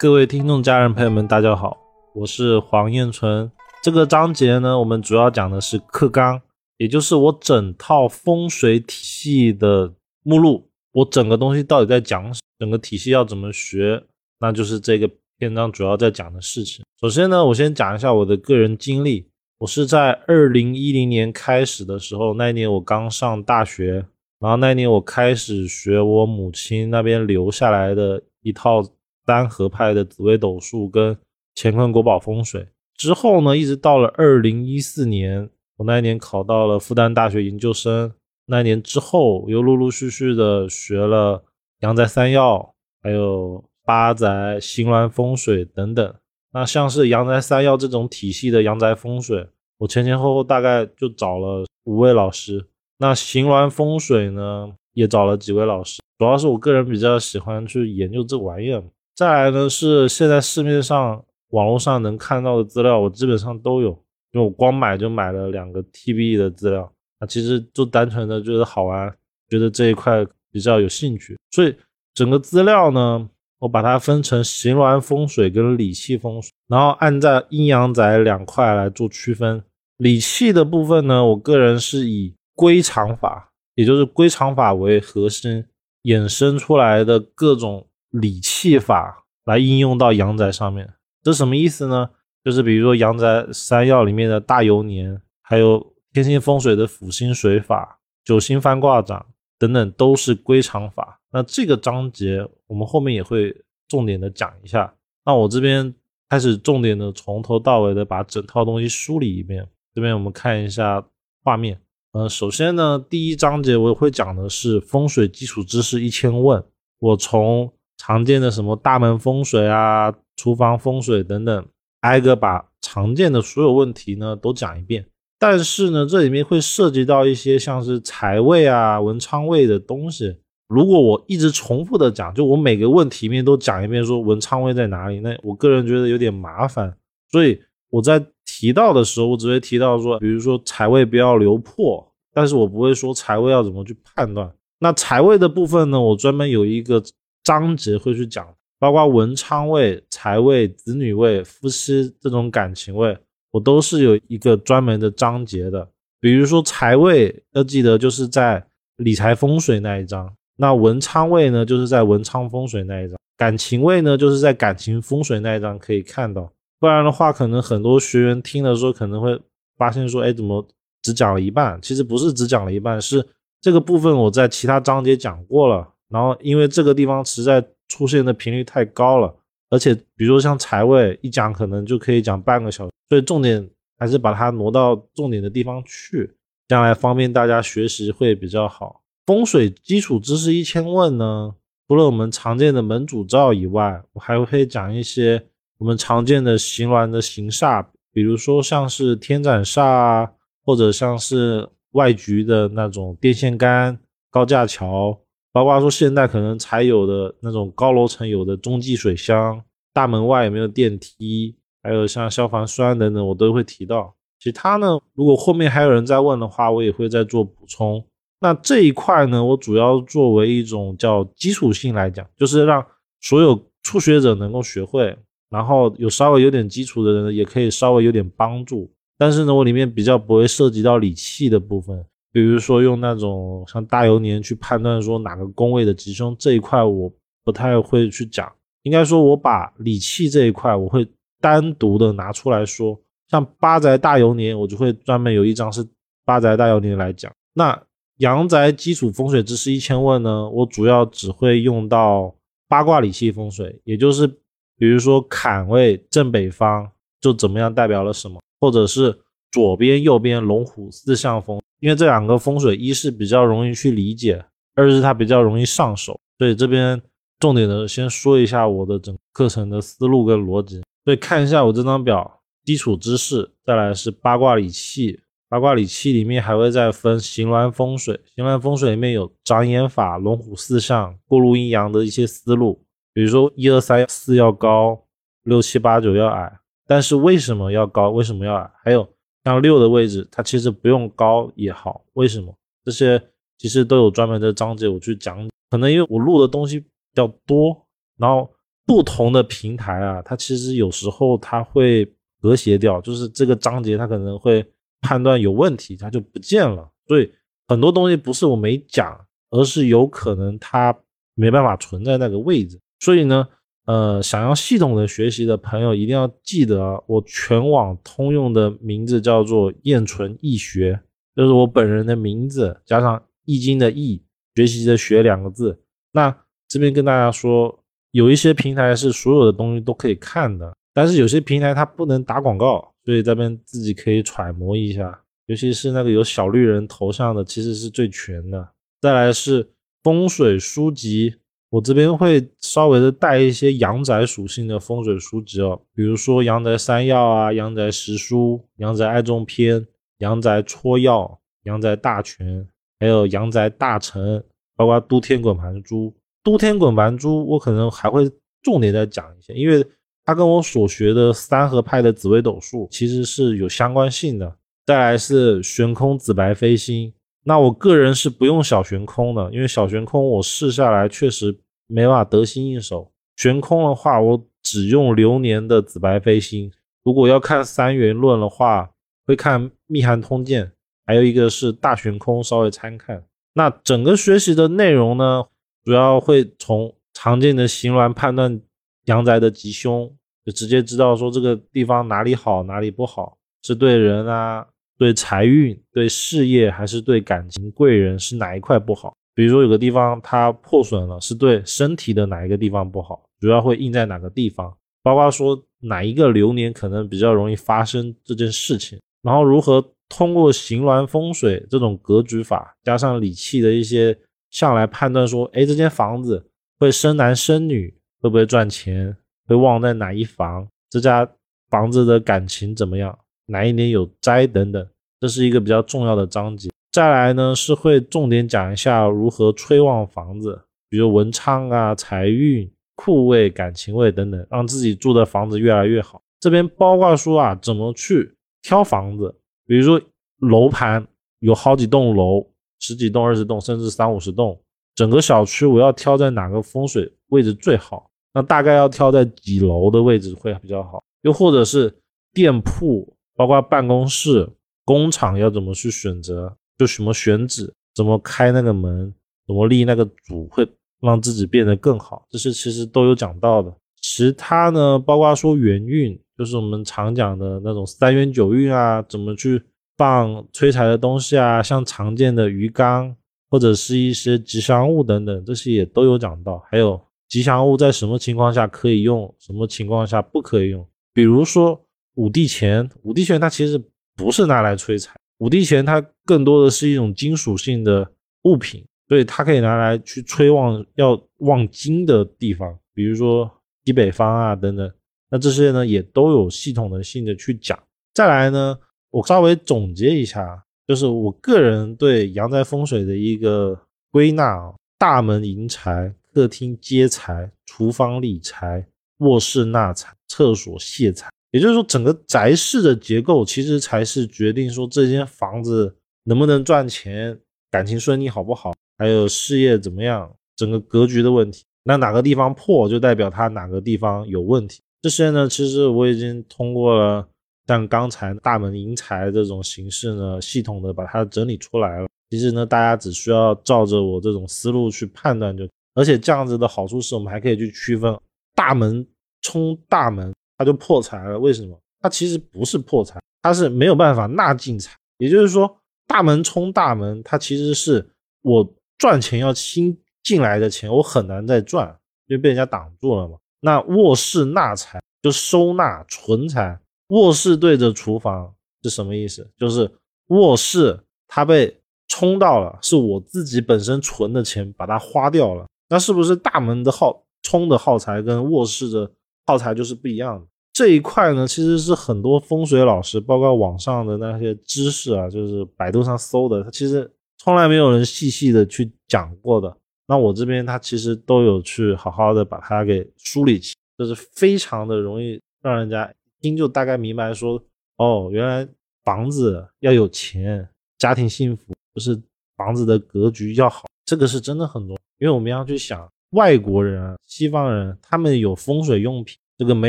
各位听众、家人、朋友们，大家好，我是黄彦纯。这个章节呢，我们主要讲的是课纲，也就是我整套风水体系的目录。我整个东西到底在讲什整个体系要怎么学，那就是这个篇章主要在讲的事情。首先呢，我先讲一下我的个人经历。我是在二零一零年开始的时候，那一年我刚上大学，然后那一年我开始学我母亲那边留下来的一套。单合派的紫微斗数跟乾坤国宝风水之后呢，一直到了二零一四年，我那一年考到了复旦大学研究生。那一年之后，又陆陆续续的学了阳宅三要，还有八宅、行峦风水等等。那像是阳宅三要这种体系的阳宅风水，我前前后后大概就找了五位老师。那行峦风水呢，也找了几位老师。主要是我个人比较喜欢去研究这玩意儿。再来呢是现在市面上网络上能看到的资料，我基本上都有，因为我光买就买了两个 TB 的资料，啊，其实就单纯的觉得好玩，觉得这一块比较有兴趣，所以整个资料呢，我把它分成形峦风水跟理气风水，然后按在阴阳宅两块来做区分。理气的部分呢，我个人是以归藏法，也就是归藏法为核心衍生出来的各种。理气法来应用到阳宅上面，这什么意思呢？就是比如说阳宅三要里面的大游年，还有天星风水的辅星水法、九星翻卦掌等等，都是归藏法。那这个章节我们后面也会重点的讲一下。那我这边开始重点的从头到尾的把整套东西梳理一遍。这边我们看一下画面。呃，首先呢，第一章节我会讲的是风水基础知识一千问。我从常见的什么大门风水啊、厨房风水等等，挨个把常见的所有问题呢都讲一遍。但是呢，这里面会涉及到一些像是财位啊、文昌位的东西。如果我一直重复的讲，就我每个问题里面都讲一遍，说文昌位在哪里，那我个人觉得有点麻烦。所以我在提到的时候，我只会提到说，比如说财位不要留破，但是我不会说财位要怎么去判断。那财位的部分呢，我专门有一个。章节会去讲，包括文昌位、财位、子女位、夫妻这种感情位，我都是有一个专门的章节的。比如说财位，要记得就是在理财风水那一章；那文昌位呢，就是在文昌风水那一章；感情位呢，就是在感情风水那一章可以看到。不然的话，可能很多学员听的时候可能会发现说，哎，怎么只讲了一半？其实不是只讲了一半，是这个部分我在其他章节讲过了。然后，因为这个地方实在出现的频率太高了，而且比如说像财位一讲，可能就可以讲半个小时，所以重点还是把它挪到重点的地方去，将来方便大家学习会比较好。风水基础知识一千问呢，除了我们常见的门主照以外，我还会讲一些我们常见的形峦的形煞，比如说像是天斩煞啊，或者像是外局的那种电线杆、高架桥。包括说现在可能才有的那种高楼层有的中继水箱，大门外有没有电梯，还有像消防栓等等，我都会提到。其他呢，如果后面还有人在问的话，我也会再做补充。那这一块呢，我主要作为一种叫基础性来讲，就是让所有初学者能够学会，然后有稍微有点基础的人也可以稍微有点帮助。但是呢，我里面比较不会涉及到理气的部分。比如说用那种像大游年去判断说哪个宫位的吉凶这一块，我不太会去讲。应该说，我把理气这一块，我会单独的拿出来说。像八宅大游年，我就会专门有一章是八宅大游年来讲。那阳宅基础风水知识一千问呢，我主要只会用到八卦理气风水，也就是比如说坎位正北方就怎么样代表了什么，或者是左边右边龙虎四象风。因为这两个风水，一是比较容易去理解，二是它比较容易上手，所以这边重点的先说一下我的整课程的思路跟逻辑。所以看一下我这张表，基础知识，再来是八卦理气，八卦理气里面还会再分形峦风水，形峦风水里面有长眼法、龙虎四象、过路阴阳的一些思路，比如说一二三四要高，六七八九要矮，但是为什么要高？为什么要矮？还有。像六的位置，它其实不用高也好，为什么？这些其实都有专门的章节我去讲。可能因为我录的东西比较多，然后不同的平台啊，它其实有时候它会和谐掉，就是这个章节它可能会判断有问题，它就不见了。所以很多东西不是我没讲，而是有可能它没办法存在那个位置。所以呢，呃，想要系统的学习的朋友一定要记得，我全网通用的名字叫做燕纯易学，就是我本人的名字加上易经的易，学习的学两个字。那这边跟大家说。有一些平台是所有的东西都可以看的，但是有些平台它不能打广告，所以这边自己可以揣摩一下。尤其是那个有小绿人头像的，其实是最全的。再来是风水书籍，我这边会稍微的带一些阳宅属性的风水书籍哦，比如说阳宅三要啊、阳宅十书、阳宅爱中篇、阳宅撮要、阳宅大全，还有阳宅大成，包括都天滚盘珠。都天滚盘珠，我可能还会重点再讲一些，因为它跟我所学的三合派的紫微斗数其实是有相关性的。再来是悬空紫白飞星，那我个人是不用小悬空的，因为小悬空我试下来确实没法得心应手。悬空的话，我只用流年的紫白飞星。如果要看三元论的话，会看密函通鉴，还有一个是大悬空，稍微参看。那整个学习的内容呢？主要会从常见的形峦判断阳宅的吉凶，就直接知道说这个地方哪里好哪里不好，是对人啊、对财运、对事业还是对感情、贵人是哪一块不好？比如说有个地方它破损了，是对身体的哪一个地方不好？主要会印在哪个地方？包括说哪一个流年可能比较容易发生这件事情，然后如何通过形峦风水这种格局法，加上理气的一些。向来判断说，哎，这间房子会生男生女，会不会赚钱，会旺在哪一房？这家房子的感情怎么样？哪一年有灾等等，这是一个比较重要的章节。再来呢，是会重点讲一下如何催旺房子，比如文昌啊、财运、库位、感情位等等，让自己住的房子越来越好。这边包括说啊，怎么去挑房子，比如说楼盘有好几栋楼。十几栋、二十栋，甚至三五十栋，整个小区我要挑在哪个风水位置最好？那大概要挑在几楼的位置会比较好？又或者是店铺，包括办公室、工厂要怎么去选择？就什么选址，怎么开那个门，怎么立那个组，会让自己变得更好？这些其实都有讲到的。其他呢，包括说元运，就是我们常讲的那种三元九运啊，怎么去？放催财的东西啊，像常见的鱼缸或者是一些吉祥物等等，这些也都有讲到。还有吉祥物在什么情况下可以用，什么情况下不可以用？比如说五帝钱，五帝钱它其实不是拿来催财，五帝钱它更多的是一种金属性的物品，所以它可以拿来去催旺要旺金的地方，比如说西北方啊等等。那这些呢也都有系统的性的去讲。再来呢。我稍微总结一下，就是我个人对阳宅风水的一个归纳啊：大门迎财，客厅接财，厨房理财，卧室纳财，厕所泄财。也就是说，整个宅室的结构其实才是决定说这间房子能不能赚钱、感情顺利好不好，还有事业怎么样，整个格局的问题。那哪个地方破，就代表它哪个地方有问题。这些呢，其实我已经通过了。像刚才大门迎财这种形式呢，系统的把它整理出来了。其实呢，大家只需要照着我这种思路去判断就。而且这样子的好处是我们还可以去区分大门冲大门，它就破财了。为什么？它其实不是破财，它是没有办法纳进财。也就是说，大门冲大门，它其实是我赚钱要新进来的钱，我很难再赚，因为被人家挡住了嘛。那卧室纳财就收纳存财。卧室对着厨房是什么意思？就是卧室它被冲到了，是我自己本身存的钱把它花掉了。那是不是大门的耗冲的耗材跟卧室的耗材就是不一样的？这一块呢，其实是很多风水老师，包括网上的那些知识啊，就是百度上搜的，它其实从来没有人细细的去讲过的。那我这边他其实都有去好好的把它给梳理起，就是非常的容易让人家。听就大概明白，说哦，原来房子要有钱，家庭幸福，就是房子的格局要好，这个是真的很重要。因为我们要去想，外国人啊，西方人他们有风水用品，这个没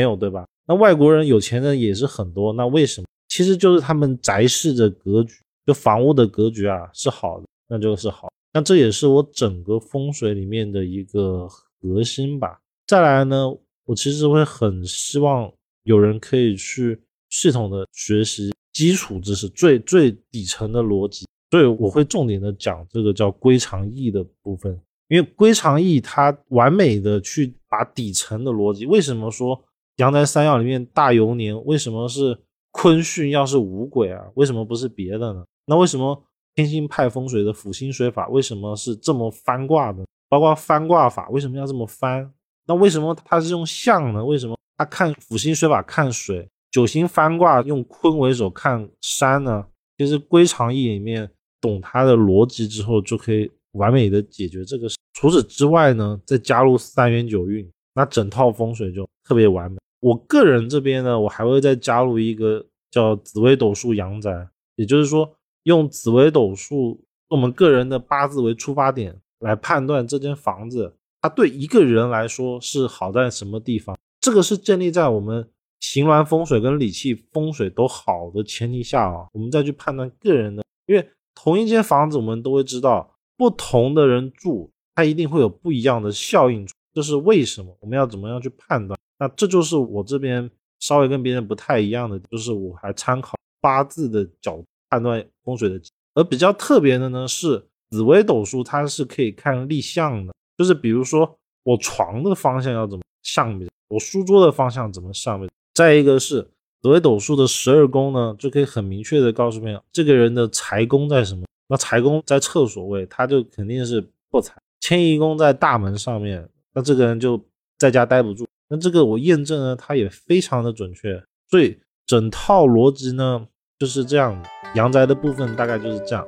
有对吧？那外国人有钱人也是很多，那为什么？其实就是他们宅室的格局，就房屋的格局啊是好的，那就是好。那这也是我整个风水里面的一个核心吧。再来呢，我其实会很希望有人可以去系统的学习基础知识，最最底层的逻辑。所以我会重点的讲这个叫归藏易的部分，因为归藏易它完美的去把底层的逻辑。为什么说阳宅三要里面大游年为什么是坤巽要是五鬼啊？为什么不是别的呢？那为什么？天星派风水的辅星水法为什么是这么翻卦的？包括翻卦法为什么要这么翻？那为什么它是用象呢？为什么他看辅星水法看水，九星翻卦用坤为首看山呢？其实归藏易里面懂它的逻辑之后，就可以完美的解决这个。除此之外呢，再加入三元九运，那整套风水就特别完美。我个人这边呢，我还会再加入一个叫紫微斗数阳宅，也就是说。用紫微斗数，我们个人的八字为出发点来判断这间房子，它对一个人来说是好在什么地方？这个是建立在我们形峦风水跟理气风水都好的前提下啊，我们再去判断个人的。因为同一间房子，我们都会知道，不同的人住，它一定会有不一样的效应。这是为什么？我们要怎么样去判断？那这就是我这边稍微跟别人不太一样的，就是我还参考八字的角。判断风水的，而比较特别的呢是紫微斗数，它是可以看立向的，就是比如说我床的方向要怎么向面，我书桌的方向怎么向面。再一个是紫微斗数的十二宫呢，就可以很明确的告诉面这个人的财宫在什么，那财宫在厕所位，他就肯定是破财；迁移宫在大门上面，那这个人就在家待不住。那这个我验证呢，它也非常的准确，所以整套逻辑呢。就是这样，阳宅的部分大概就是这样。